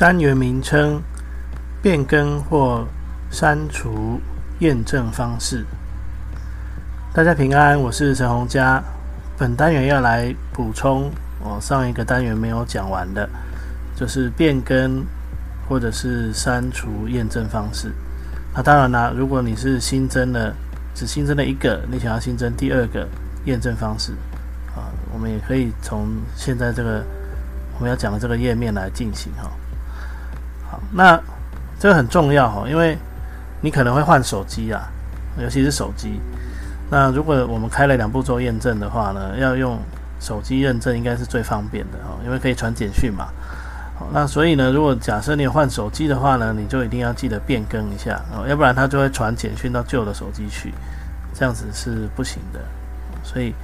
单元名称变更或删除验证方式。大家平安，我是陈洪佳。本单元要来补充我上一个单元没有讲完的，就是变更或者是删除验证方式。那当然啦，如果你是新增了只新增了一个，你想要新增第二个验证方式啊，我们也可以从现在这个我们要讲的这个页面来进行哈。那这个很重要哈，因为你可能会换手机啊，尤其是手机。那如果我们开了两步骤验证的话呢，要用手机认证应该是最方便的哈，因为可以传简讯嘛。那所以呢，如果假设你换手机的话呢，你就一定要记得变更一下哦，要不然它就会传简讯到旧的手机去，这样子是不行的。所以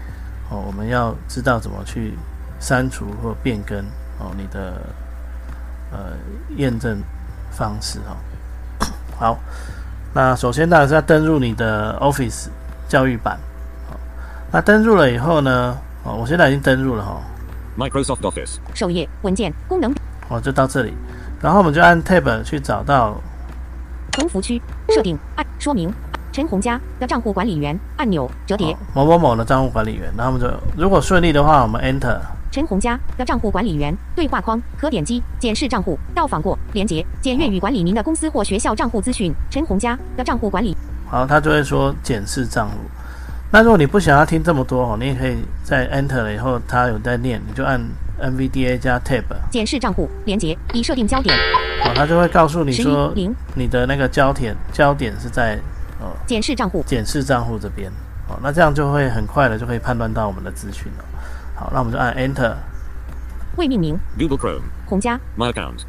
哦，我们要知道怎么去删除或变更哦你的。呃，验证方式哈，好，那首先当然是要登入你的 Office 教育版，好，那登入了以后呢，哦，我现在已经登入了哈，Microsoft Office 首页文件功能，哦，就到这里，然后我们就按 Tab 去找到横幅区设定按说明陈红家的账户管理员按钮折叠。某某某的账户管理员，然后我们就如果顺利的话，我们 Enter。陈红家的账户管理员对话框可点击检视账户到访过连接，检阅与管理您的公司或学校账户资讯。陈红家的账户管理，好，他就会说检视账户。那如果你不想要听这么多哦，你也可以在 Enter 了以后，他有在念，你就按 NVDA 加 Tab 检视账户连接已设定焦点。好，他就会告诉你说你的那个焦点焦点是在呃检视账户检视账户这边。哦，那这样就会很快的就可以判断到我们的资讯了。好，那我们就按 Enter。未命名。Google Chrome。洪家。My account。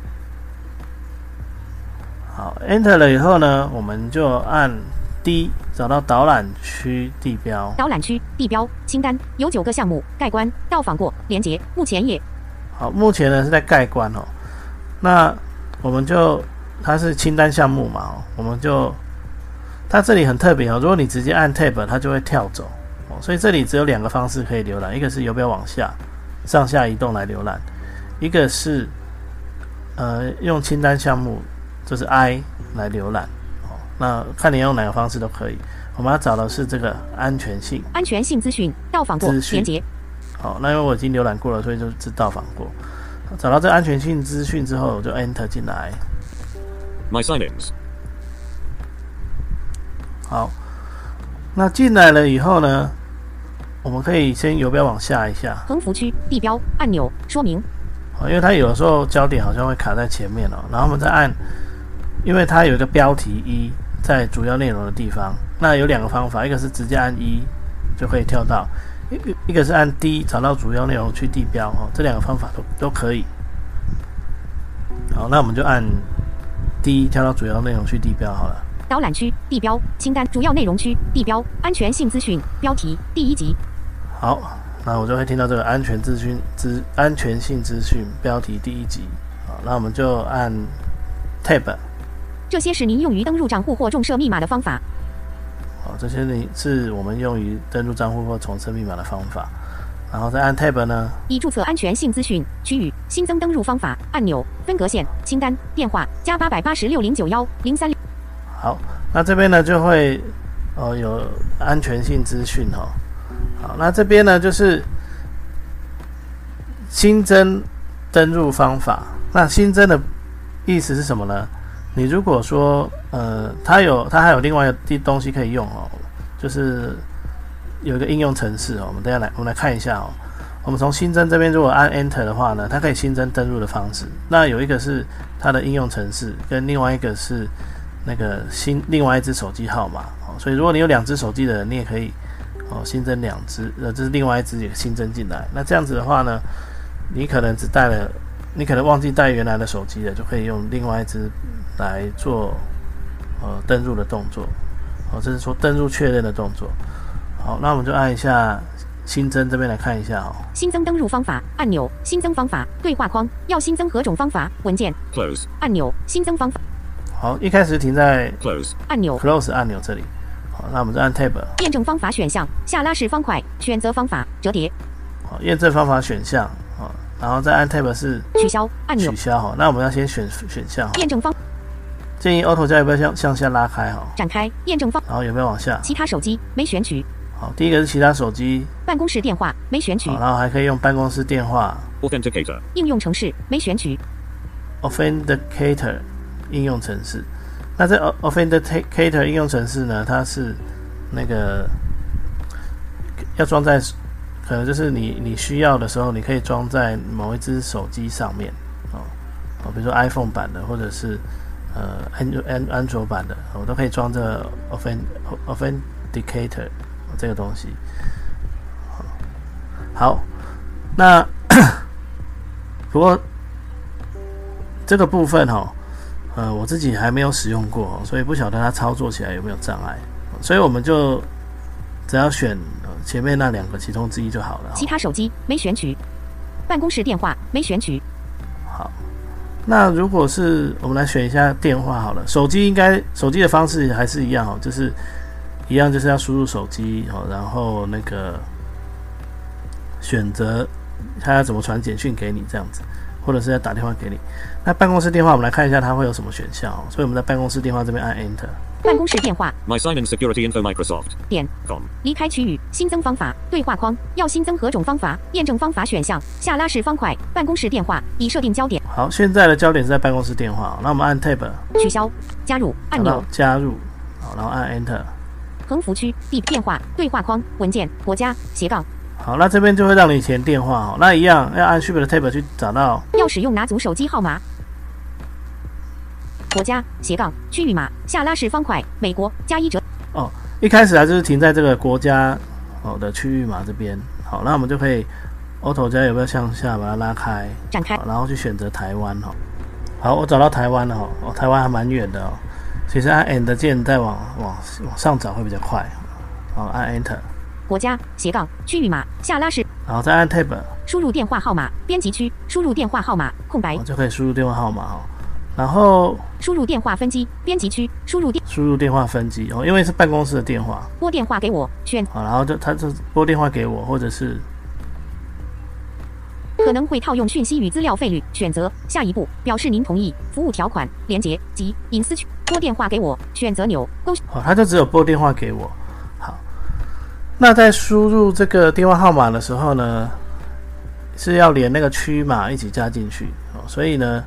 好，Enter 了以后呢，我们就按 D 找到导览区地标。导览区地标清单有九个项目，盖棺到访过连接目前也。好，目前呢是在盖棺哦。那我们就它是清单项目嘛哦，我们就它这里很特别哦，如果你直接按 Tab，它就会跳走。所以这里只有两个方式可以浏览，一个是游标往下、上下移动来浏览，一个是呃用清单项目，就是 I 来浏览。哦，那看你用哪个方式都可以。我们要找的是这个安全性、安全性资讯到访过连接。好，那因为我已经浏览过了，所以就只到访过。找到这安全性资讯之后，我就 Enter 进来。My signings。好，那进来了以后呢？我们可以先游标往下一下，横幅区地标按钮说明。哦，因为它有的时候焦点好像会卡在前面哦，然后我们再按，因为它有一个标题一在主要内容的地方。那有两个方法，一个是直接按一就可以跳到，一一个是按 D 找到主要内容去地标哦，这两个方法都都可以。好，那我们就按 D 跳到主要内容去地标好了。导览区地标清单主要内容区地标安全性资讯标题第一集。好，那我就会听到这个安全资讯资安全性资讯标题第一集。好，那我们就按 Tab。这些是您用于登录账户或重设密码的方法。好，这些呢是我们用于登录账户或重设密码的方法。然后再按 Tab 呢？已注册安全性资讯区域新增登录方法按钮分隔线清单电话加八百八十六零九幺零三六。好，那这边呢就会哦有安全性资讯哈。好，那这边呢就是新增登录方法。那新增的意思是什么呢？你如果说呃，它有它还有另外的东西可以用哦，就是有一个应用程式哦。我们等下来我们来看一下哦。我们从新增这边如果按 Enter 的话呢，它可以新增登录的方式。那有一个是它的应用程式，跟另外一个是那个新另外一只手机号码哦。所以如果你有两只手机的人，你也可以。哦，新增两只，呃，这是另外一只也新增进来。那这样子的话呢，你可能只带了，你可能忘记带原来的手机了，就可以用另外一只来做呃登录的动作。哦，这是说登录确认的动作。好，那我们就按一下新增这边来看一下哦。新增登录方法按钮，新增方法对话框，要新增何种方法？文件 Close. 按钮，新增方法好，一开始停在 Close. 按钮，Close 按钮这里。好，那我们再按 Tab。验证方法选项下拉式方块，选择方法折叠好，验证方法选项。好，然后再按 Tab 是取消按钮取，消。好，那我们要先选选项。验证方建议 Auto 加要不要向向下拉开？哈，展开验证方然后有没有往下？其他手机没选取，好，第一个是其他手机，办公室电话没选取好，，然后还可以用办公室电话 Authenticator. 应用程式没选取，Authenticator 应用程式。那这 Authenticator 应用程式呢，它是那个要装在，可能就是你你需要的时候，你可以装在某一只手机上面哦哦，比如说 iPhone 版的，或者是呃安卓安安卓版的，我都可以装这 Authenticator 这个东西。好，那 不过这个部分哈、呃，我自己还没有使用过，所以不晓得它操作起来有没有障碍，所以我们就只要选、呃、前面那两个其中之一就好了、哦。其他手机没选取，办公室电话没选取，好，那如果是我们来选一下电话好了，手机应该手机的方式还是一样哦，就是一样就是要输入手机哦，然后那个选择它要怎么传简讯给你这样子，或者是要打电话给你。那办公室电话我们来看一下它会有什么选项哦，所以我们在办公室电话这边按 Enter。办公室电话 My sign in security info Microsoft. 点 Com. 离开区域，新增方法对话框，要新增何种方法？验证方法选项下拉式方块，办公室电话已设定焦点，好，现在的焦点是在办公室电话哦，那我们按 Tab 取消加入按钮，加入，好，然后按 Enter。横幅区地电话对话框文件国家斜杠好，那这边就会让你填电话哦，那一样要按 Shift 的 Tab 去找到要使用哪组手机号码？国家斜杠区域码下拉式方块美国加一折哦，一开始啊就是停在这个国家哦的区域码这边。好，那我们就可以 Auto 加有没有向下把它拉开，展开，然后去选择台湾哦。好，我找到台湾了哦，哦，台湾还蛮远的哦。其实按 End 键再往往往上找会比较快。好，按 Enter，国家斜杠区域码下拉式然后再按 Tab，输入电话号码编辑区输入电话号码空白我就可以输入电话号码哦。然后输入电话分机编辑区输入电输入电话分机哦，因为是办公室的电话，拨电话给我选好，然后就他就拨电话给我，或者是可能会套用讯息与资料费率，选择下一步，表示您同意服务条款、连接及隐私区。拨电话给我，选择钮勾好，他就只有拨电话给我。那在输入这个电话号码的时候呢，是要连那个区码一起加进去哦，所以呢，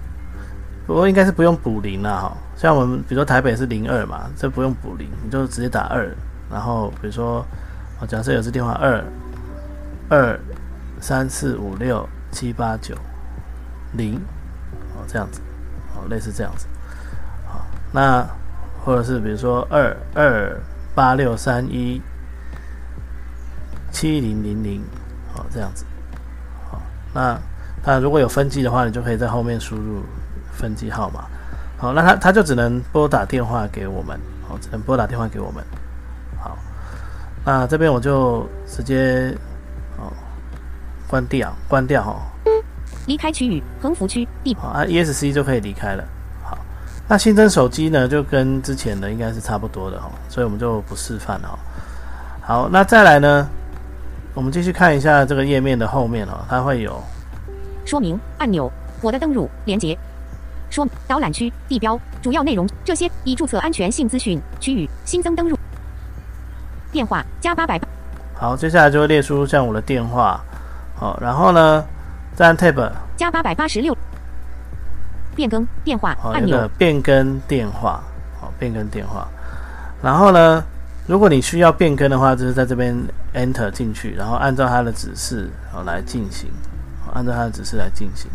不过应该是不用补零啦哈。像我们比如说台北是零二嘛，这不用补零，你就直接打二，然后比如说，哦，假设有支电话二二三四五六七八九零，哦，这样子，哦，类似这样子。那或者是比如说二二八六三一七零零零，好这样子，好，那那如果有分机的话，你就可以在后面输入分机号码，好，那他他就只能拨打电话给我们，好，只能拨打电话给我们，好，那这边我就直接哦关掉，关掉哈，离开区域横幅区地。好啊，ESC 就可以离开了。好，那新增手机呢，就跟之前的应该是差不多的哈，所以我们就不示范了哈。好，那再来呢，我们继续看一下这个页面的后面哦，它会有说明按钮，我的登录连接。说导览区地标主要内容这些已注册安全性资讯区域新增登录电话加八百好，接下来就会列出像我的电话，好，然后呢，再按 Tab，加八百八十六。变更电话，按钮变更电话，好，变更电话，然后呢，如果你需要变更的话，就是在这边 Enter 进去，然后按照它的指示好来进行，好按照它的指示来进行。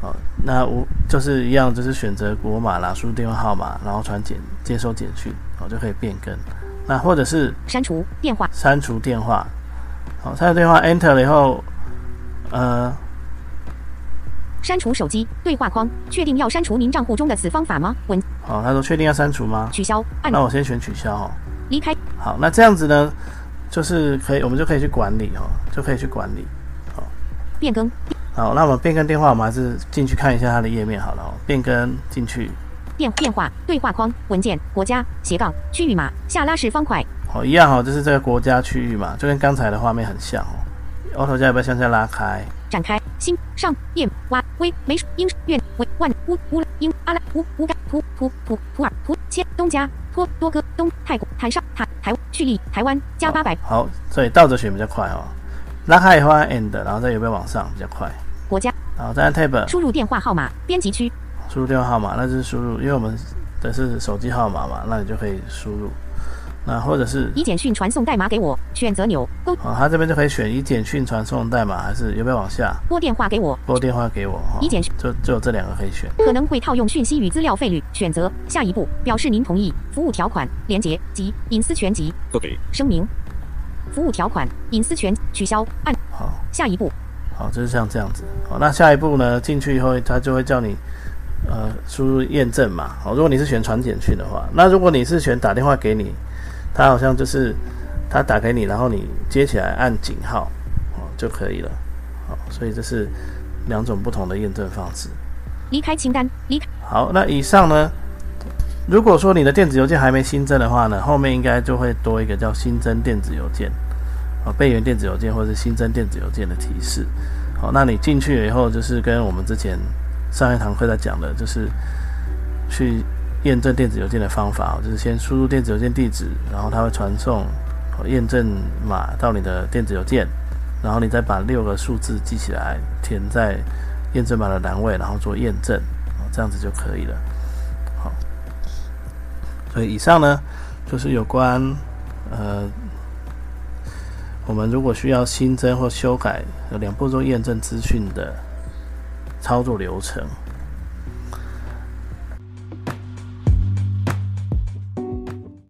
好，那我就是一样，就是选择国码啦，输入电话号码，然后传简接收简讯，好就可以变更。那或者是删除电话，删除电话。好，删除电话 Enter 了以后，呃，删除手机对话框，确定要删除您账户中的此方法吗？文好，他说确定要删除吗？取消按那我先选取消哦。离开好，那这样子呢，就是可以，我们就可以去管理哦，就可以去管理。好变更好，那我们变更电话，我们还是进去看一下它的页面好了哦。变更进去，电电话对话框文件国家斜杠区域码下拉式方块好，一样哦，就是这个国家区域嘛，就跟刚才的画面很像哦。Auto 加要不要向下拉开？展开新上页哇微梅英院为万乌乌英阿拉乌乌干普普普普尔普切东加托多哥东泰国台上台台蓄力台湾加八百好，所以倒着选比较快哦。拉开以后按 End，然后再有没有往上比较快？国家然后再按 Tab，输入电话号码编辑区输入电话号码，那就是输入，因为我们的是手机号码嘛，那你就可以输入。那或者是以简讯传送代码给我选择钮。勾哦，它这边就可以选以简讯传送代码，还是有没有往下？拨电话给我。拨电话给我？哈以简讯。就就有这两个可以选。可能会套用讯息与资料费率。选择。下一步。表示您同意。服务条款。连接及。隐私权及 Cookie. 声明。服务条款。隐私权取消。按。好，下一步。好，就是像这样子。好，那下一步呢？进去以后，它就会叫你呃输入验证码。好，如果你是选传简讯的话，那如果你是选打电话给你，它好像就是它打给你，然后你接起来按井号，哦就可以了。好，所以这是两种不同的验证方式。离开清单离开好，那以上呢，如果说你的电子邮件还没新增的话呢，后面应该就会多一个叫新增电子邮件，啊，备援电子邮件或者是新增电子邮件的提示。好，那你进去了以后，就是跟我们之前上一堂课在讲的，就是去验证电子邮件的方法，就是先输入电子邮件地址，然后它会传送验证码到你的电子邮件，然后你再把六个数字记起来，填在验证码的栏位，然后做验证，这样子就可以了。好，所以以上呢就是有关呃，我们如果需要新增或修改两步骤验证资讯的操作流程。